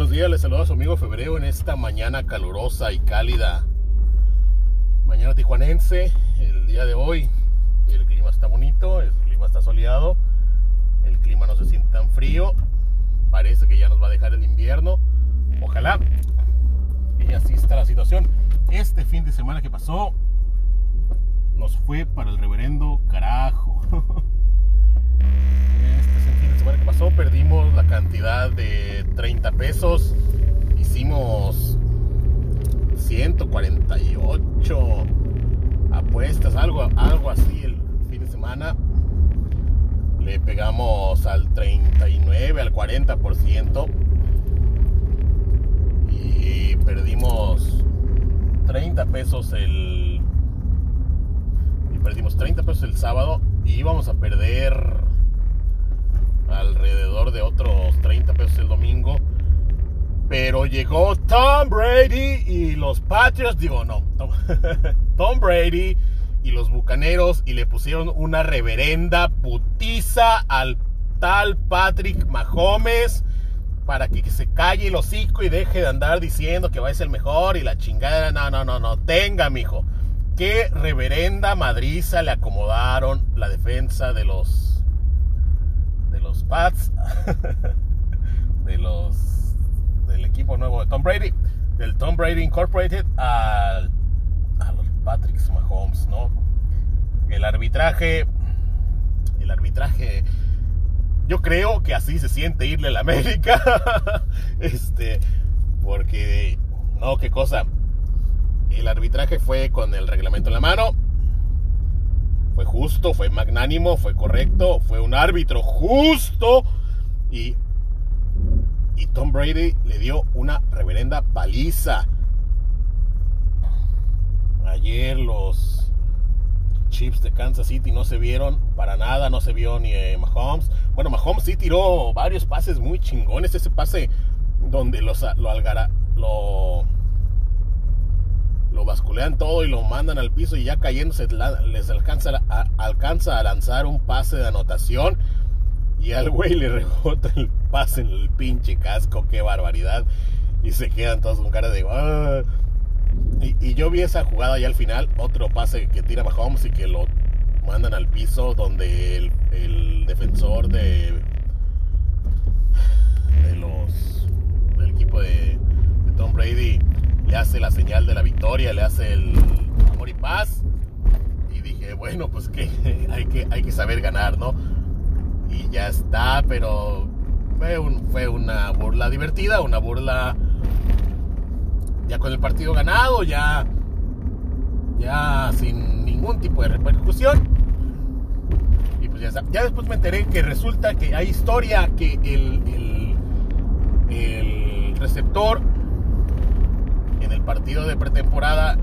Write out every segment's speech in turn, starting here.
Buenos días, les saluda a su amigo Febrero en esta mañana calurosa y cálida. Mañana tijuanense, el día de hoy. El clima está bonito, el clima está soleado, el clima no se siente tan frío. Parece que ya nos va a dejar el invierno. Ojalá. Y así está la situación. Este fin de semana que pasó nos fue para el reverendo carajo. Este semana que pasó perdimos la cantidad de 30 pesos. Hicimos 148 apuestas, algo, algo así el fin de semana. Le pegamos al 39, al 40%. Y perdimos 30 pesos el... Y perdimos 30 pesos el sábado. Y íbamos a perder alrededor de otros 30 pesos el domingo. Pero llegó Tom Brady y los Patriots, digo no, Tom, Brady y los Bucaneros y le pusieron una reverenda putiza al tal Patrick Mahomes para que, se calle el hocico y deje de andar diciendo que va a ser el mejor y la chingada. No, no, no, no. Tenga, mijo. Qué reverenda madriza le acomodaron la defensa de los los Pats, de los del equipo nuevo de Tom Brady, del Tom Brady Incorporated al, a los Patrick Mahomes, ¿no? El arbitraje, el arbitraje, yo creo que así se siente irle a la América, este, porque, no, qué cosa, el arbitraje fue con el reglamento en la mano, fue justo, fue magnánimo, fue correcto, fue un árbitro justo y, y Tom Brady le dio una reverenda paliza. Ayer los Chiefs de Kansas City no se vieron para nada, no se vio ni eh, Mahomes. Bueno, Mahomes sí tiró varios pases muy chingones, ese pase donde los, lo, lo lo basculean todo y lo mandan al piso y ya cayéndose les alcanza a, alcanza a lanzar un pase de anotación y al güey le rebota el pase en el pinche casco, qué barbaridad. Y se quedan todos con cara de... Ah". Y, yo vi esa jugada ya al final, otro pase que tira Mahomes y que lo mandan al piso donde el, defensor de, de los del equipo de, de Tom Brady le hace la señal de la victoria, le hace el amor y paz. Y dije, bueno, pues que hay que, hay que saber ganar, ¿no? Y ya está, pero fue, un, fue una burla divertida, una burla ya con el partido ganado, ya, ya sin ningún tipo de repercusión. Y pues ya. Ya después me enteré que resulta que hay historia que el, el, receptor partido de pretemporada,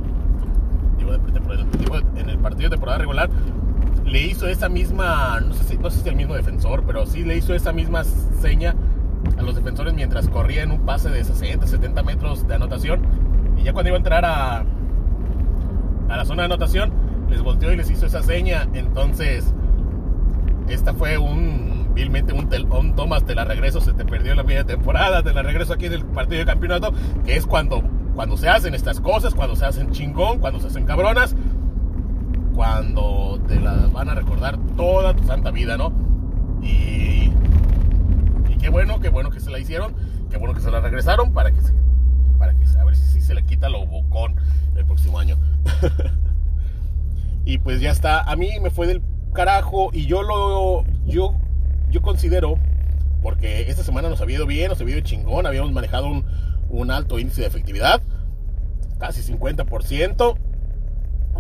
digo de pretemporada, en el partido de temporada regular, le hizo esa misma, no sé, si, no sé si el mismo defensor, pero sí le hizo esa misma seña a los defensores mientras corría en un pase de 60, 70 metros de anotación. Y ya cuando iba a entrar a, a la zona de anotación, les volteó y les hizo esa seña. Entonces, esta fue un, vilmente un, tel, un Thomas, te la regreso, se te perdió la media temporada, te la regreso aquí en el partido de campeonato, que es cuando cuando se hacen estas cosas, cuando se hacen chingón, cuando se hacen cabronas, cuando te las van a recordar toda tu santa vida, ¿no? Y, y qué bueno, qué bueno que se la hicieron, qué bueno que se la regresaron para que se, para que a ver si, se le quita lo bocón el próximo año. y pues ya está, a mí me fue del carajo y yo lo yo yo considero porque esta semana nos había ido bien, nos había ido chingón, habíamos manejado un, un alto índice de efectividad, casi 50%,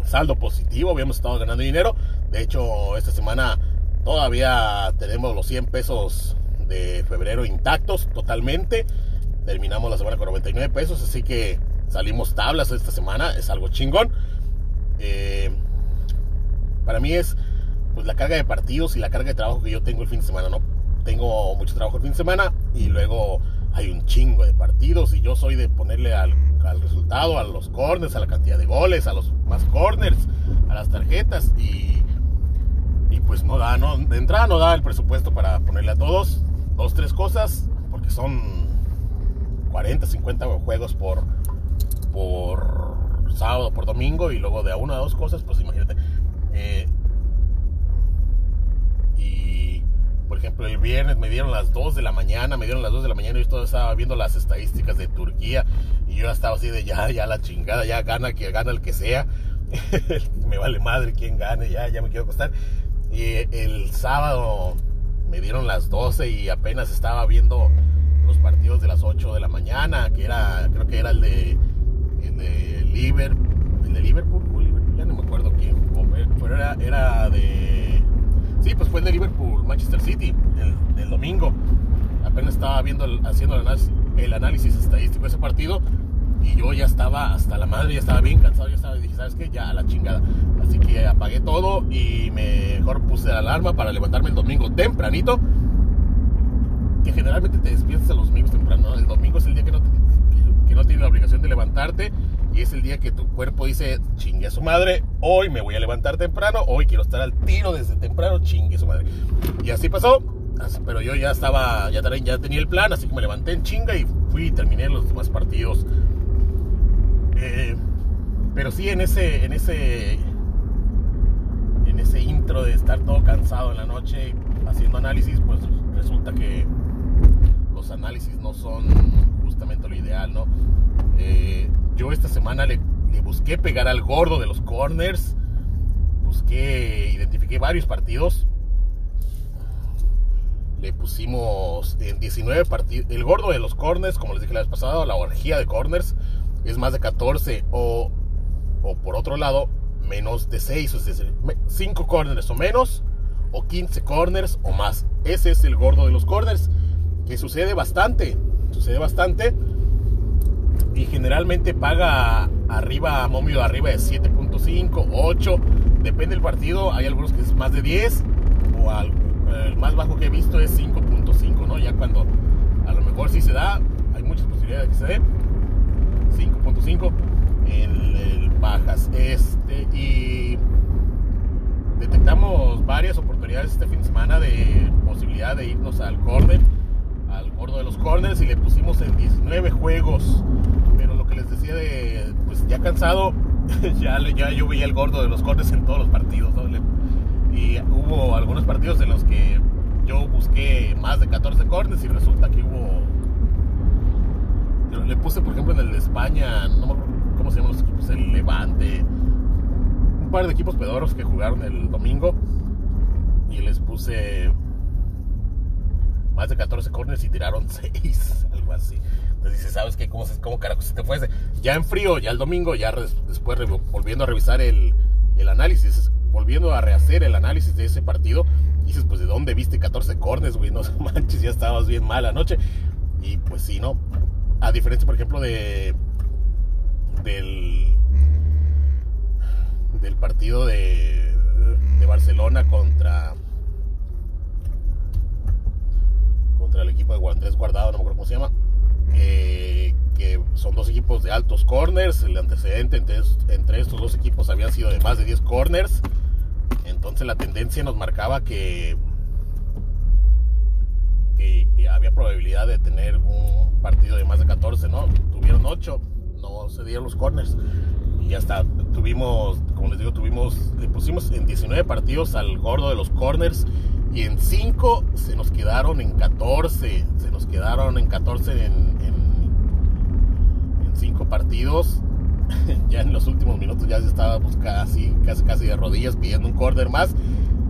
saldo positivo, habíamos estado ganando dinero. De hecho, esta semana todavía tenemos los 100 pesos de febrero intactos totalmente. Terminamos la semana con 99 pesos, así que salimos tablas esta semana, es algo chingón. Eh, para mí es pues la carga de partidos y la carga de trabajo que yo tengo el fin de semana, ¿no? Tengo mucho trabajo el fin de semana y luego hay un chingo de partidos y yo soy de ponerle al, al, resultado, a los corners, a la cantidad de goles, a los más corners, a las tarjetas y, y pues no da, no, de entrada no da el presupuesto para ponerle a todos dos, tres cosas porque son 40, 50 juegos por, por sábado, por domingo y luego de a una a dos cosas, pues imagínate. Eh, por ejemplo, el viernes me dieron las 2 de la mañana, me dieron las 2 de la mañana y yo estaba viendo las estadísticas de Turquía y yo estaba así de ya, ya la chingada, ya gana que gana el que sea. me vale madre quién gane, ya, ya me quiero acostar. Y el sábado me dieron las 12 y apenas estaba viendo los partidos de las 8 de la mañana, que era, creo que era el de, el de Liverpool, el de Liverpool, ya no me acuerdo quién pero era, era sí, pues fue el de Liverpool, Manchester City, el, domingo. Apenas estaba viendo, haciendo el análisis, estadístico de ese partido y yo ya estaba hasta la madre, ya estaba bien cansado, ya estaba, y dije, ¿sabes qué? Ya la chingada. Así que apagué todo y mejor puse la alarma para levantarme el domingo tempranito. Que generalmente te despiertas a los domingos temprano. El domingo es el día que no, que, no tienes la obligación de levantarte y es el día que tu cuerpo dice, chingue a su madre, hoy me voy a levantar temprano, hoy quiero estar al tiro desde temprano, chingue a su madre. Y así pasó, pero yo ya estaba, ya, tenía el plan, así que me levanté en chinga y fui y terminé los demás partidos eh, pero sí en ese, en ese, en ese intro de estar todo cansado en la noche haciendo análisis, pues resulta que los análisis no son justamente lo ideal, ¿no? Eh, yo esta semana le, busqué pegar al gordo de los corners, busqué, identifiqué varios partidos. Le pusimos en 19 partidos, el gordo de los corners, como les dije la vez pasada, la orgía de corners es más de 14 o, o por otro lado menos de 6, es decir, 5 corners o menos o 15 corners o más. Ese es el gordo de los corners que sucede bastante, sucede bastante y generalmente paga arriba, momio arriba de 7.5, 8, depende del partido, hay algunos que es más de 10 o el más bajo que he visto es 5.5, ¿no? Ya cuando a lo mejor sí se da, hay muchas posibilidades de que se dé 5.5 en el Bajas. Este, y detectamos varias oportunidades este fin de semana de posibilidad de irnos al corner, al gordo de los corners, y le pusimos en 19 juegos. Les decía de, pues ya cansado, ya, ya yo veía el gordo de los corners en todos los partidos. y hubo algunos partidos en los que yo busqué más de 14 corners y resulta que hubo le puse, por ejemplo, en el de España, no me acuerdo cómo se llaman los equipos, el Levante, un par de equipos pedoros que jugaron el domingo y les puse más de 14 corners y tiraron 6, algo así. Entonces dices, ¿sabes qué? ¿Cómo, cómo carajo se te fuese? Ya en frío, ya el domingo, ya después volviendo a revisar el, el, análisis, volviendo a rehacer el análisis de ese partido, dices, pues, ¿de dónde viste 14 corners, güey? No manches, ya estabas bien mal anoche. Y pues sí, ¿no? A diferencia, por ejemplo, de del, del partido de, de Barcelona contra contra el equipo de Andrés Guardado, no me acuerdo cómo se llama, que son dos equipos de altos corners. El antecedente entre, estos dos equipos había sido de más de 10 corners. Entonces la tendencia nos marcaba que que había probabilidad de tener un partido de más de 14, ¿no? Tuvieron 8, no se dieron los corners. Y hasta tuvimos, como les digo, tuvimos, le pusimos en 19 partidos al gordo de los corners y en 5 se nos quedaron en 14, se nos quedaron en 14 en, 5 partidos. ya en los últimos minutos ya se estaba pues, casi, casi, casi de rodillas pidiendo un corner más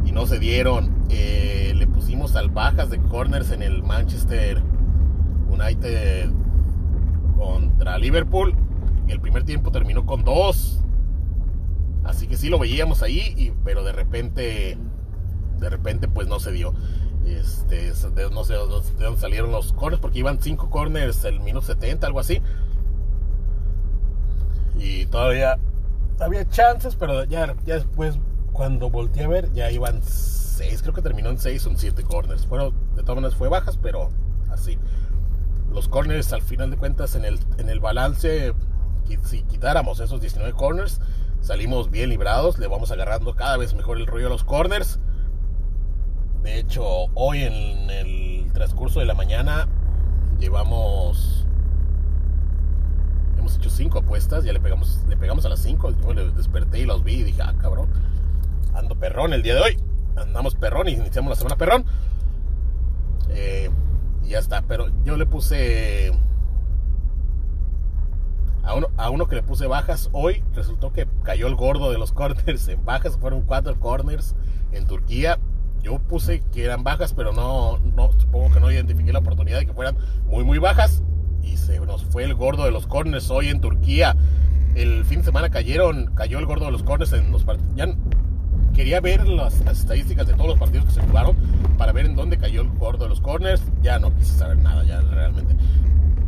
y no se dieron. Eh, le pusimos salvajas de corners en el Manchester United contra Liverpool. El primer tiempo terminó con dos. Así que sí lo veíamos ahí, pero de repente, de repente pues no se dio. Este, no sé de dónde salieron los corners, porque iban cinco corners el minuto 70, algo así. Y todavía había chances, pero ya, ya después cuando volteé a ver, ya iban 6, creo que terminó en 6 o 7 corners. Bueno, de todas maneras fue bajas, pero así. Los corners, al final de cuentas, en el, en el balance, si quitáramos esos 19 corners, salimos bien librados. Le vamos agarrando cada vez mejor el rollo a los corners. De hecho, hoy en el transcurso de la mañana llevamos habíamos hecho cinco apuestas, ya le pegamos, le pegamos a las cinco. Yo le desperté y los vi y dije, ah, cabrón, ando perrón el día de hoy. Andamos perrón y iniciamos la semana perrón. Eh, y ya está, pero yo le puse a uno, a uno que le puse bajas hoy, resultó que cayó el gordo de los corners en bajas, fueron cuatro corners en Turquía. Yo puse que eran bajas, pero no, no supongo que no identifiqué la oportunidad de que fueran muy, muy bajas. Fue el gordo de los corners hoy en Turquía. El fin de semana cayeron, cayó el gordo de los corners en los partidos. Quería ver las, estadísticas de todos los partidos que se jugaron para ver en dónde cayó el gordo de los corners. Ya no quise saber nada, ya realmente.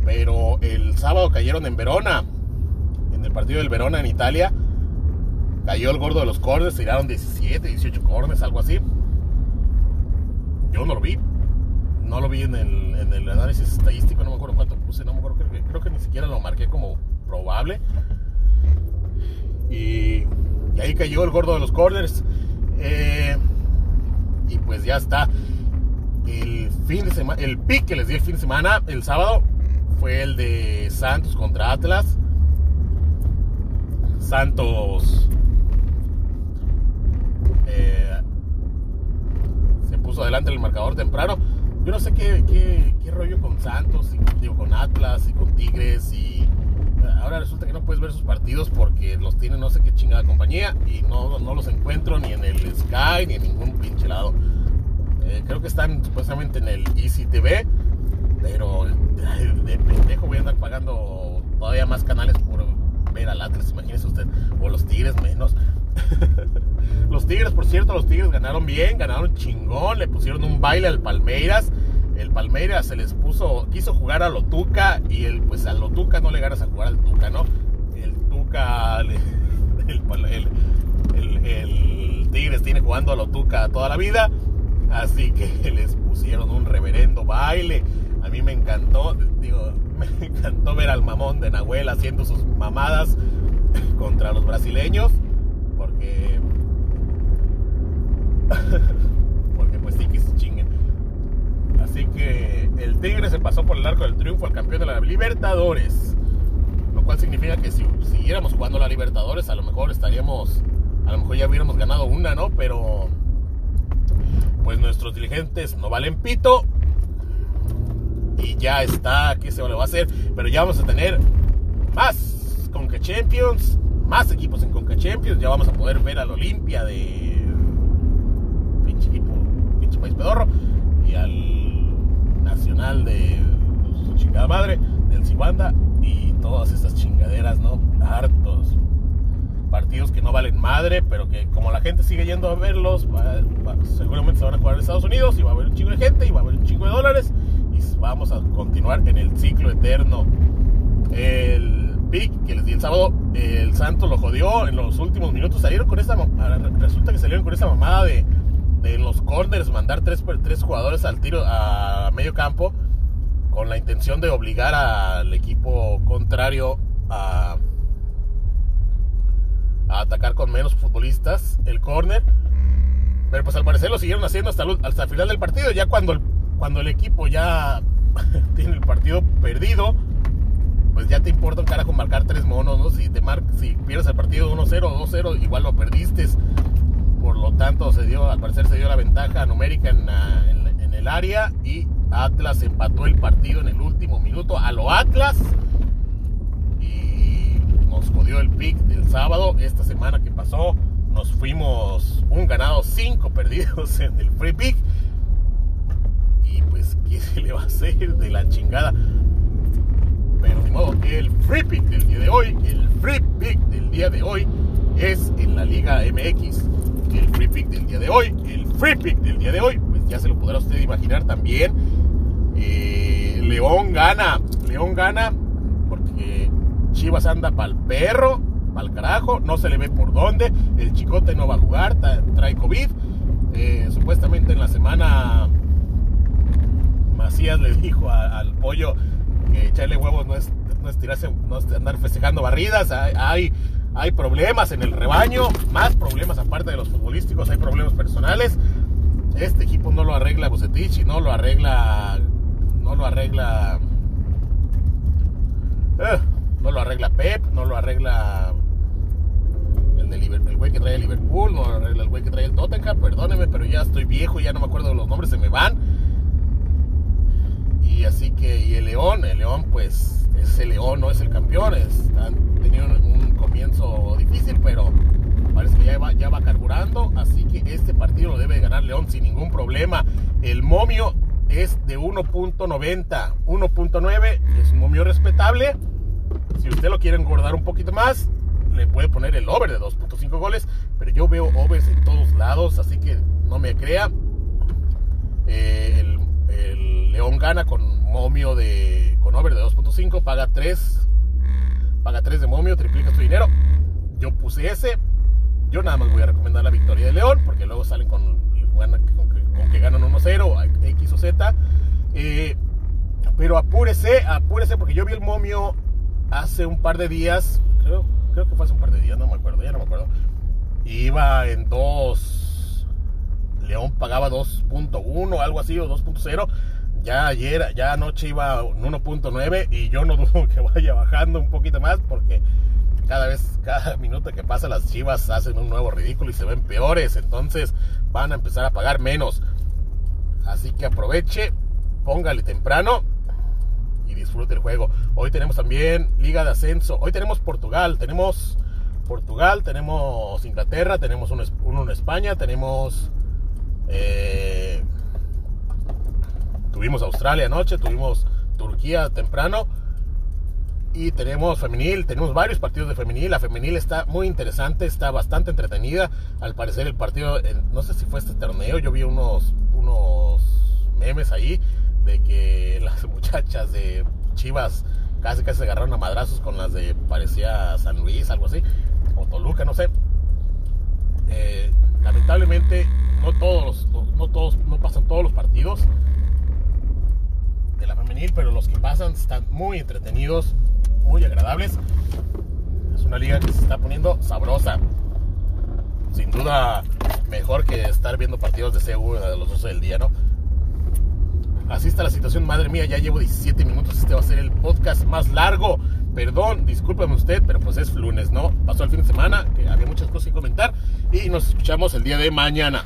Pero el sábado cayeron en Verona, en el partido del Verona en Italia. Cayó el gordo de los corners, tiraron 17, 18 corners, algo así. Yo no lo vi. No lo vi en el, en el análisis estadístico, no me acuerdo cuánto puse, no me acuerdo, creo que, creo que ni siquiera lo marqué como probable. Y, ahí cayó el gordo de los corners. Eh, y pues ya está. El fin de semana, el pick que les di el fin de semana, el sábado, fue el de Santos contra Atlas. Santos eh, se puso adelante el marcador temprano. Yo no sé qué, qué, qué rollo con Santos, y, digo, con Atlas y con Tigres y ahora resulta que no puedes ver sus partidos porque los tiene no sé qué chingada compañía y no, no los encuentro ni en el Sky ni en ningún pinche lado. Eh, creo que están supuestamente en el Easy TV, pero de pendejo voy a andar pagando todavía más canales por ver al Atlas, imagínese usted, o los Tigres menos. los Tigres, por cierto, los Tigres ganaron bien, ganaron chingón, pusieron un baile al Palmeiras. El Palmeiras se les puso, quiso jugar a Lotuca y el, pues al Lotuca no le ganas a jugar al Tuca, ¿no? El Tuca, el, el, el Tigres tiene jugando a Lotuca toda la vida, así que les pusieron un reverendo baile. A mí me encantó, digo, me encantó ver al mamón de Nahuel haciendo sus mamadas contra los brasileños, porque pues sí que se chinguen. Así que el Tigre se pasó por el arco del triunfo al campeón de la Libertadores. Lo cual significa que si siguiéramos jugando la Libertadores, a lo mejor estaríamos, a lo mejor ya hubiéramos ganado una, ¿no? Pero pues nuestros dirigentes no valen pito y ya está, ¿qué se le va a hacer? Pero ya vamos a tener más Conca Champions, más equipos en Conca Champions, ya vamos a poder ver al Olimpia de pinche equipo, pinche país pedorro, y al De su chingada madre, del Cibanda, y todas estas chingaderas, ¿no? Hartos partidos que no valen madre, pero que como la gente sigue yendo a verlos, seguramente se van a jugar en Estados Unidos y va a haber un chingo de gente y va a haber un chingo de dólares vamos a continuar en el ciclo eterno. El pick que les di el sábado, el Santos lo jodió en los últimos minutos. Salieron con esta, resulta que salieron con esa mamada de, de los corners mandar tres, tres jugadores al tiro a medio campo con la intención de obligar al equipo contrario a, a atacar con menos futbolistas el corner. Pero pues al parecer lo siguieron haciendo hasta, hasta el final del partido. Ya cuando el, cuando el equipo ya tiene el partido perdido, pues ya te importa un carajo marcar tres monos, ¿no? Si, te mar si pierdes el partido 1-0 o 2-0, igual lo perdiste. Tanto, se dio, al parecer se dio la ventaja numérica en, en, el área y Atlas empató el partido en el último minuto a lo Atlas. Y nos jodió el pick del sábado. Esta semana que pasó, nos fuimos un ganado, cinco perdidos en el free pick pues, ¿qué se le va a hacer de la chingada? Pero de modo que el free pick del día de hoy, el free pick del día de hoy es en la Liga MX. El free pick del día de hoy, el free pick del día de hoy, pues ya se lo podrá usted imaginar también. Eh, León gana, León gana porque Chivas anda para el perro, para el carajo, no se le ve por dónde. El chicote no va a jugar, trae COVID. Eh, supuestamente en la semana Macías le dijo al pollo que echarle huevos no es, no es tirarse, no es andar festejando barridas, hay problemas en el rebaño, más problemas aparte de los futbolísticos, hay problemas personales. Este equipo no lo arregla Bucetich y no lo arregla, no lo arregla, eh, no lo arregla Pep, no lo arregla el, de el güey que trae el Liverpool, no lo arregla el güey que trae el Tottenham, perdóneme, pero ya estoy viejo, ya no me acuerdo de los nombres, se me van. Y así que, y el León, el León pues es el León, no es el campeón, es, han tenido un, comienzo difícil, pero parece que ya va, ya va carburando, así que este partido lo debe ganar León sin ningún problema. El momio es de 1.90, 1.9 es un momio respetable. Si usted lo quiere engordar un poquito más, le puede poner el over de 2.5 goles, pero yo veo overs en todos lados, así que no me crea. Eh, el, León gana con momio de con over de 2.5, paga 3, paga 3 de momio, triplica su dinero. Yo puse ese. Yo nada más voy a recomendar la victoria de León, porque luego salen con, con, que, ganan 1-0, X o Z. Eh, pero apúrese, apúrese, porque yo vi el momio hace un par de días, creo, creo que fue hace un par de días, no me acuerdo, ya no me acuerdo. Iba en 2, León pagaba 2.1, algo así, o 2.0. Ya ayer, ya anoche iba en 1.9 y yo no dudo que vaya bajando un poquito más porque cada vez, cada minuto que pasa las chivas hacen un nuevo ridículo y se ven peores, entonces van a empezar a pagar menos. Así que aproveche, póngale temprano y disfrute el juego. Hoy tenemos también Liga de Ascenso. Hoy tenemos Portugal, tenemos Portugal, tenemos Inglaterra, tenemos uno, en España, tenemos... Eh, tuvimos Australia anoche, tuvimos Turquía temprano y tenemos femenil, tenemos varios partidos de femenil. La femenil está muy interesante, está bastante entretenida. Al parecer el partido, no sé si fue este torneo, yo vi unos, unos memes ahí de que las muchachas de Chivas casi casi se agarraron a madrazos con las de parecía San Luis, algo así, o Toluca, no sé. Eh, lamentablemente no todos, no todos, no pasan todos los partidos pero los que pasan están muy entretenidos, muy agradables. Es una liga que se está poniendo sabrosa. Sin duda mejor que estar viendo partidos de CU de los 12 del día, ¿no? Así está la situación, madre mía, ya llevo 17 minutos, este va a ser el podcast más largo. Perdón, discúlpeme usted, pero pues es lunes, ¿no? Pasó el fin de semana, que había muchas cosas que comentar y nos escuchamos el día de mañana.